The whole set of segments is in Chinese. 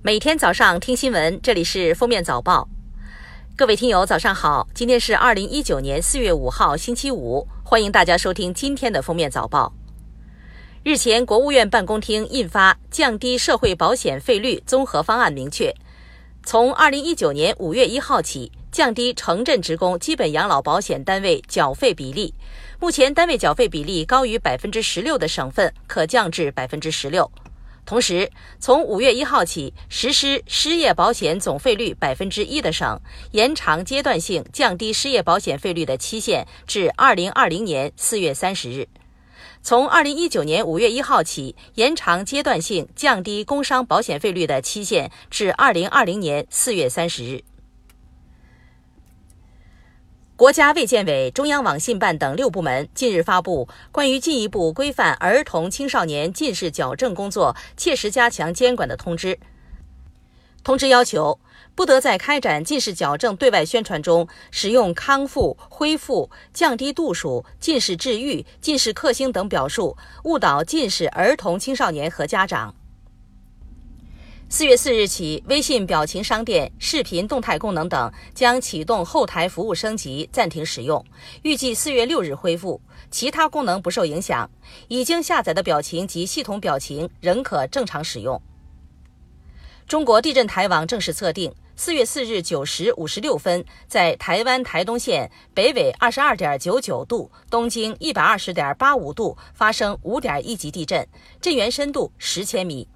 每天早上听新闻，这里是封面早报。各位听友，早上好！今天是二零一九年四月五号，星期五，欢迎大家收听今天的封面早报。日前，国务院办公厅印发降低社会保险费率综合方案，明确从二零一九年五月一号起，降低城镇职工基本养老保险单位缴费比例。目前，单位缴费比例高于百分之十六的省份，可降至百分之十六。同时，从五月一号起实施失业保险总费率百分之一的省，延长阶段性降低失业保险费率的期限至二零二零年四月三十日；从二零一九年五月一号起，延长阶段性降低工伤保险费率的期限至二零二零年四月三十日。国家卫健委、中央网信办等六部门近日发布关于进一步规范儿童青少年近视矫正工作、切实加强监管的通知。通知要求，不得在开展近视矫正对外宣传中使用“康复”“恢复”“降低度数”“近视治愈”“近视克星”等表述，误导近视儿童、青少年和家长。四月四日起，微信表情商店视频动态功能等将启动后台服务升级，暂停使用，预计四月六日恢复。其他功能不受影响，已经下载的表情及系统表情仍可正常使用。中国地震台网正式测定，四月四日九时五十六分，在台湾台东县北纬二十二点九九度、东经一百二十点八五度发生五点一级地震，震源深度十千米。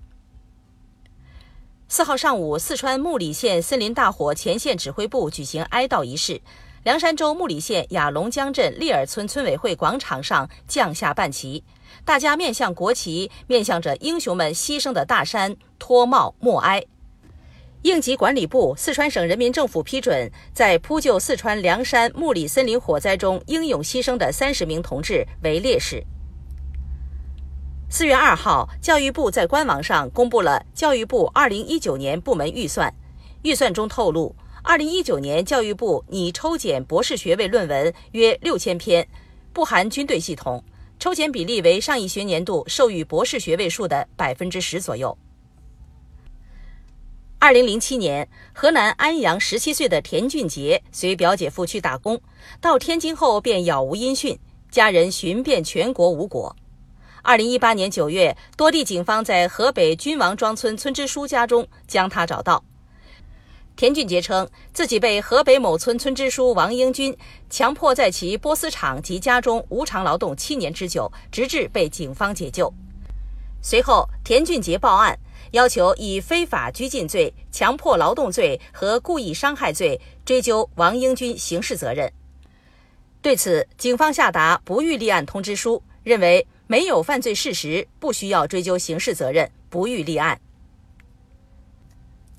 四号上午，四川木里县森林大火前线指挥部举行哀悼仪式。凉山州木里县雅龙江镇利尔村村委会广场上降下半旗，大家面向国旗，面向着英雄们牺牲的大山，脱帽默哀。应急管理部、四川省人民政府批准，在扑救四川凉山木里森林火灾中英勇牺牲的三十名同志为烈士。四月二号，教育部在官网上公布了教育部二零一九年部门预算。预算中透露，二零一九年教育部拟抽检博士学位论文约六千篇，不含军队系统，抽检比例为上一学年度授予博士学位数的百分之十左右。二零零七年，河南安阳十七岁的田俊杰随表姐夫去打工，到天津后便杳无音讯，家人寻遍全国无果。二零一八年九月，多地警方在河北君王庄村村支书家中将他找到。田俊杰称自己被河北某村村支书王英军强迫在其波斯厂及家中无偿劳动七年之久，直至被警方解救。随后，田俊杰报案，要求以非法拘禁罪、强迫劳动罪和故意伤害罪追究王英军刑事责任。对此，警方下达不予立案通知书，认为。没有犯罪事实，不需要追究刑事责任，不予立案。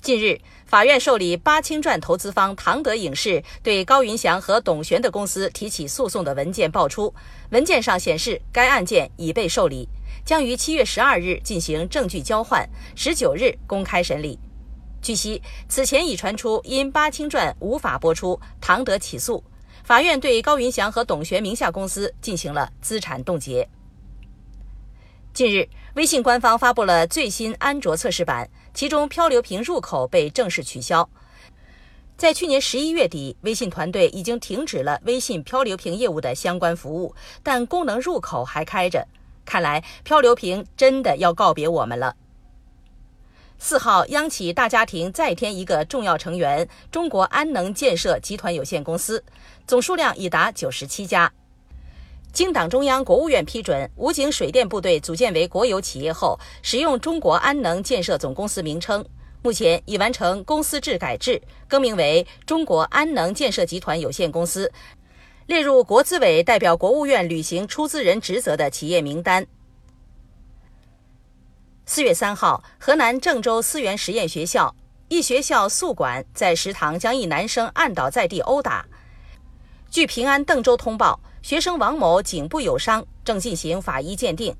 近日，法院受理八清传投资方唐德影视对高云翔和董璇的公司提起诉讼的文件爆出，文件上显示该案件已被受理，将于七月十二日进行证据交换，十九日公开审理。据悉，此前已传出因八清传无法播出，唐德起诉，法院对高云翔和董璇名下公司进行了资产冻结。近日，微信官方发布了最新安卓测试版，其中漂流瓶入口被正式取消。在去年十一月底，微信团队已经停止了微信漂流瓶业务的相关服务，但功能入口还开着。看来漂流瓶真的要告别我们了。四号，央企大家庭再添一个重要成员——中国安能建设集团有限公司，总数量已达九十七家。经党中央、国务院批准，武警水电部队组建为国有企业后，使用中国安能建设总公司名称。目前已完成公司制改制，更名为中国安能建设集团有限公司，列入国资委代表国务院履行出资人职责的企业名单。四月三号，河南郑州思源实验学校一学校宿管在食堂将一男生按倒在地殴打。据平安邓州通报。学生王某颈部有伤，正进行法医鉴定。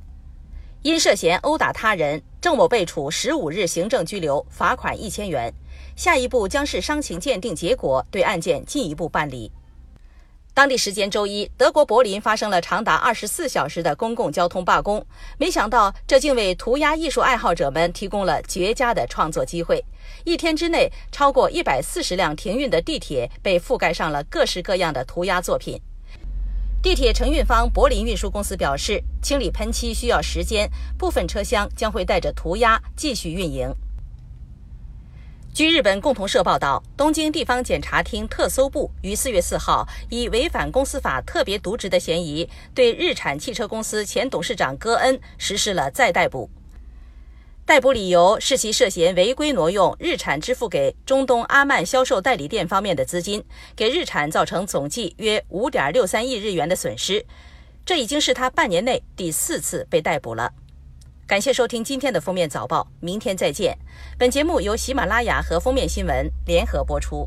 因涉嫌殴打他人，郑某被处十五日行政拘留，罚款一千元。下一步将视伤情鉴定结果，对案件进一步办理。当地时间周一，德国柏林发生了长达二十四小时的公共交通罢工。没想到，这竟为涂鸦艺术爱好者们提供了绝佳的创作机会。一天之内，超过一百四十辆停运的地铁被覆盖上了各式各样的涂鸦作品。地铁承运方柏林运输公司表示，清理喷漆需要时间，部分车厢将会带着涂鸦继续运营。据日本共同社报道，东京地方检察厅特搜部于四月四号以违反公司法特别渎职的嫌疑，对日产汽车公司前董事长戈恩实施了再逮捕。逮捕理由是其涉嫌违规挪用日产支付给中东阿曼销售代理店方面的资金，给日产造成总计约五点六三亿日元的损失。这已经是他半年内第四次被逮捕了。感谢收听今天的封面早报，明天再见。本节目由喜马拉雅和封面新闻联合播出。